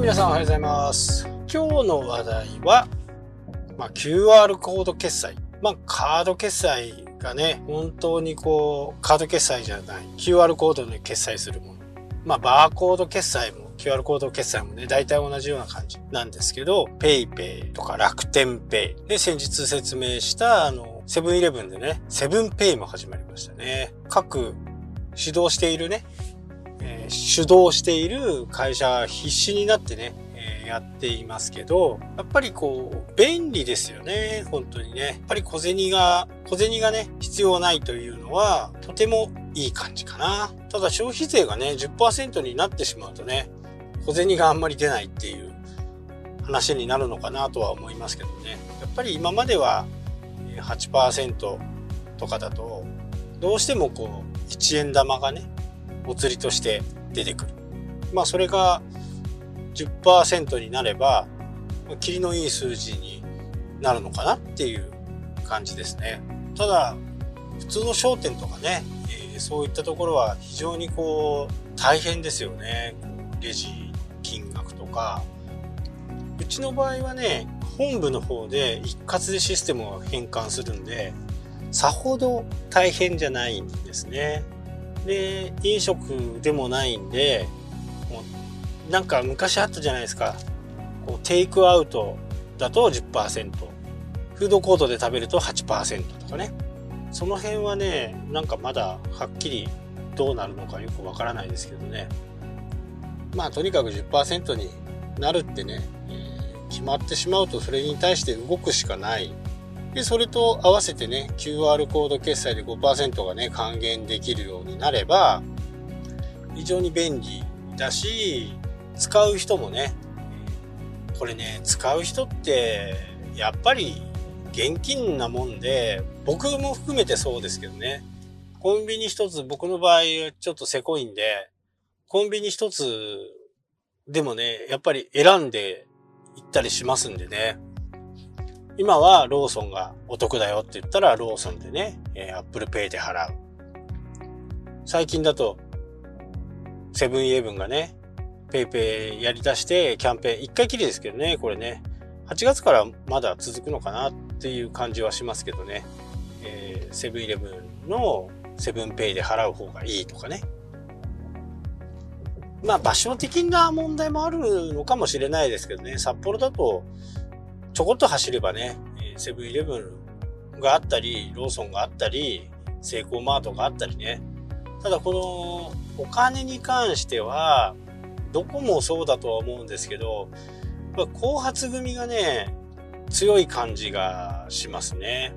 皆さんおはようございます。今日の話題は、まあ、QR コード決済。まあ、カード決済がね、本当にこう、カード決済じゃない、QR コードで決済するもの。まあ、バーコード決済も、QR コード決済もね、大体同じような感じなんですけど、PayPay とか楽天 Pay で先日説明した、あの、セブンイレブンでね、セブンペイも始まりましたね。各指導しているね、えー主導している会社必死になってね、えーやっていますけど、やっぱりこう、便利ですよね、本当にね。やっぱり小銭が、小銭がね、必要ないというのは、とてもいい感じかな。ただ消費税がね、10%になってしまうとね、小銭があんまり出ないっていう話になるのかなとは思いますけどね。やっぱり今までは8%とかだと、どうしてもこう、1円玉がね、お釣りとして出てくる。まあそれが10%になれば、まあキリのいい数字になるのかなっていう感じですね。ただ、普通の商店とかね、えーそういったところは非常にこう、大変ですよね。レジ金額とか。うちの場合はね、本部の方で一括でシステムを変換するんで、さほど大変じゃないんですね。で、飲食でもないんで、もうなんか昔あったじゃないですか。こうテイクアウトだと10%、フードコートで食べると8%とかね。その辺はね、なんかまだはっきりどうなるのかよくわからないですけどね。まあとにかく10%になるってね、えー決まってしまうとそれに対して動くしかない。で、それと合わせてね、QR コード決済で5%がね、還元できるようになれば、非常に便利だし、使う人もね、これね、使う人って、やっぱり現金なもんで、僕も含めてそうですけどね、コンビニ一つ、僕の場合はちょっとせこいんで、コンビニ一つでもね、やっぱり選んで行ったりしますんでね。今はローソンがお得だよって言ったらローソンでね、えー、Apple Pay で払う。最近だと、セブンイレブンがね、 PayPay やり出してキャンペーン、一回きりですけどね、これね、8月からまだ続くのかなっていう感じはしますけどね、えーセブンイレブンのセブンペイで払う方がいいとかね。まあ場所的な問題もあるのかもしれないですけどね、札幌だとちょこっと走ればね、セブンイレブンがあったり、ローソンがあったり、セイコーマートがあったりね。ただこのお金に関しては、どこもそうだとは思うんですけど、やっぱ後発組がね、強い感じがしますね。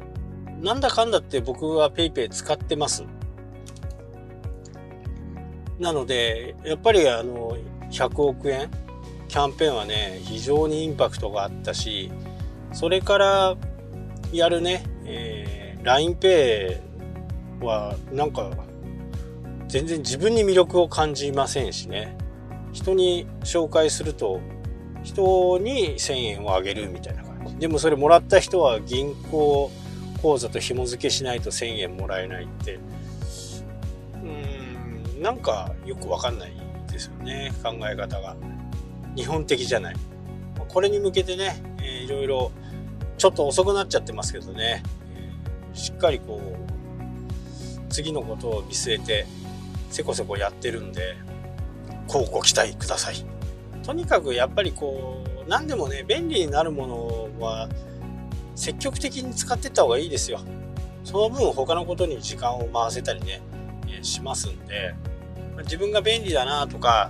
なんだかんだって僕は PayPay 使ってます。なので、やっぱりあの、100億円？キャンペーンはね、非常にインパクトがあったし、それからやるね、えー、LINEPay はなんか、全然自分に魅力を感じませんしね。人に紹介すると、人に1000円をあげるみたいな感じ。でもそれもらった人は銀行口座と紐付けしないと1000円もらえないって、うん、なんかよくわかんないですよね、考え方が。日本的じゃない。これに向けてね、えーいろいろ、ちょっと遅くなっちゃってますけどね、えーしっかりこう、次のことを見据えて、せこせこやってるんで、こうご期待ください。とにかくやっぱりこう、何でもね、便利になるものは、積極的に使っていった方がいいですよ。その分他のことに時間を回せたりね、えしますんで、ま自分が便利だなとか、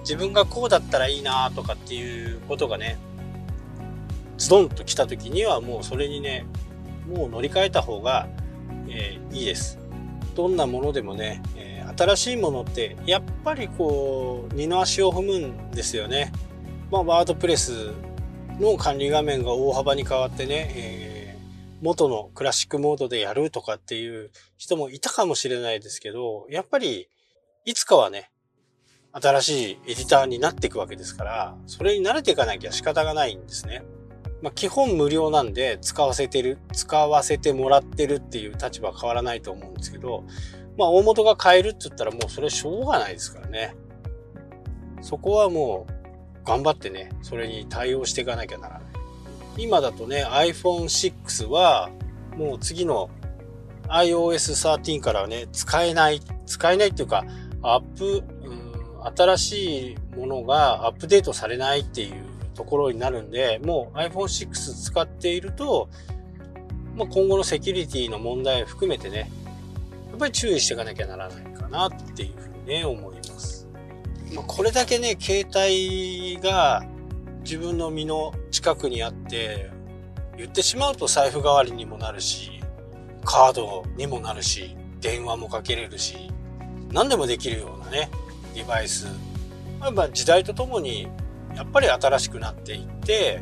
自分がこうだったらいいなとかっていうことがね、ズドンと来た時にはもうそれにね、もう乗り換えた方が、えーいいです。どんなものでもね、えー新しいものってやっぱりこう二の足を踏むんですよね。まあワードプレスの管理画面が大幅に変わってね、えー元のクラシックモードでやるとかっていう人もいたかもしれないですけど、やっぱりいつかはね、新しいエディターになっていくわけですから、それに慣れていかなきゃ仕方がないんですね。まあ、基本無料なんで使わせてる、使わせてもらってるっていう立場は変わらないと思うんですけど、まあ大元が変えるって言ったらもうそれしょうがないですからね。そこはもう頑張ってね、それに対応していかなきゃならない。今だとね、iPhone6 は、もう次の iOS13 からはね、使えない、使えないっていうか、アップ、うん、新しいものがアップデートされないっていうところになるんで、もう iPhone6 使っていると、まあ、今後のセキュリティの問題を含めてね、やっぱり注意していかなきゃならないかなっていうふうにね、思います。まあ、これだけね、携帯が自分の身の近くにあって、言ってしまうと財布代わりにもなるし、カードにもなるし、電話もかけれるし、何でもできるようなね、デバイス。まあ、時代とともに、やっぱり新しくなっていって、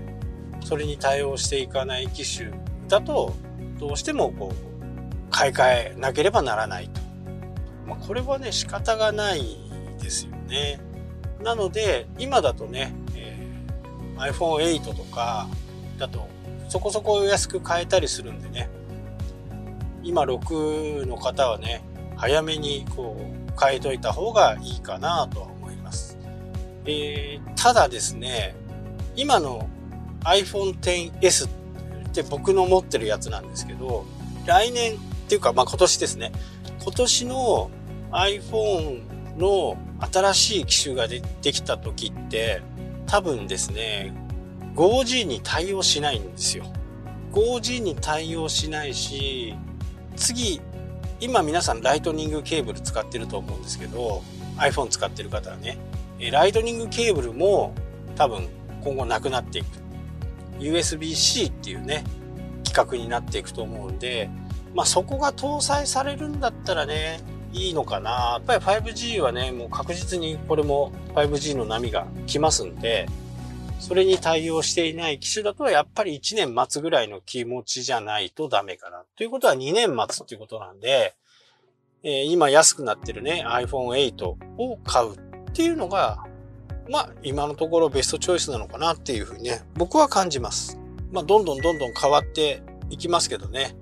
それに対応していかない機種だと、どうしてもこう、買い替えなければならないと。まあ、これはね、仕方がないですよね。なので、今だとねえ、iPhone8 とかだとそこそこ安く買えたりするんでね今6の方はね早めにこう変えといた方がいいかなとは思、えー、ただですね今の iPhone XS って僕の持ってるやつなんですけど来年っていうかまあ今年ですね今年の iPhone の新しい機種が出てきた時って多分ですね、5G に対応しないんですよ。5G に対応しないし、次、今皆さんライトニングケーブル使ってると思うんですけど、iPhone 使ってる方はね、ライトニングケーブルも多分今後なくなっていく。USB-C っていうね、規格になっていくと思うんで、まあそこが搭載されるんだったらね、いいのかな。やっぱり 5G はね、もう確実にこれも 5G の波が来ますんで、それに対応していない機種だとやっぱり1年待つぐらいの気持ちじゃないとダメかな。ということは2年待つっていうことなんで、えー、今安くなってるね iPhone8 を買うっていうのが、まあ今のところベストチョイスなのかなっていうふうにね、僕は感じます。まあどんどんどんどん変わっていきますけどね、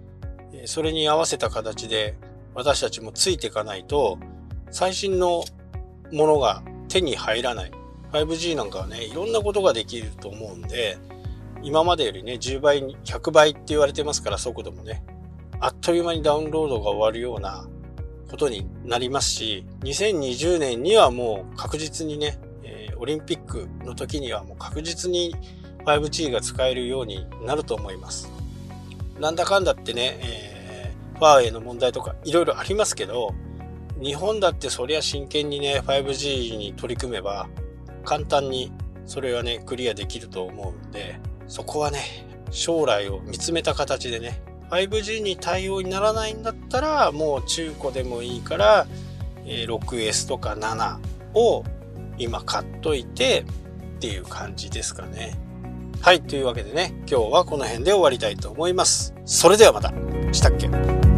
それに合わせた形で私たちもついていかないと、最新のものが手に入らない。5G なんかはね、いろんなことができると思うんで、今までよりね、10倍、100倍って言われてますから、速度もね、あっという間にダウンロードが終わるようなことになりますし、2020年にはもう確実にね、えー、オリンピックの時にはもう確実に 5G が使えるようになると思います。なんだかんだってね、えーファーウェイの問題とかいろいろありますけど、日本だってそりゃ真剣にね、5G に取り組めば、簡単にそれはね、クリアできると思うんで、そこはね、将来を見つめた形でね、5G に対応にならないんだったら、もう中古でもいいから、6S とか7を今買っといてっていう感じですかね。はい。というわけでね、今日はこの辺で終わりたいと思います。それではまた。したっけ？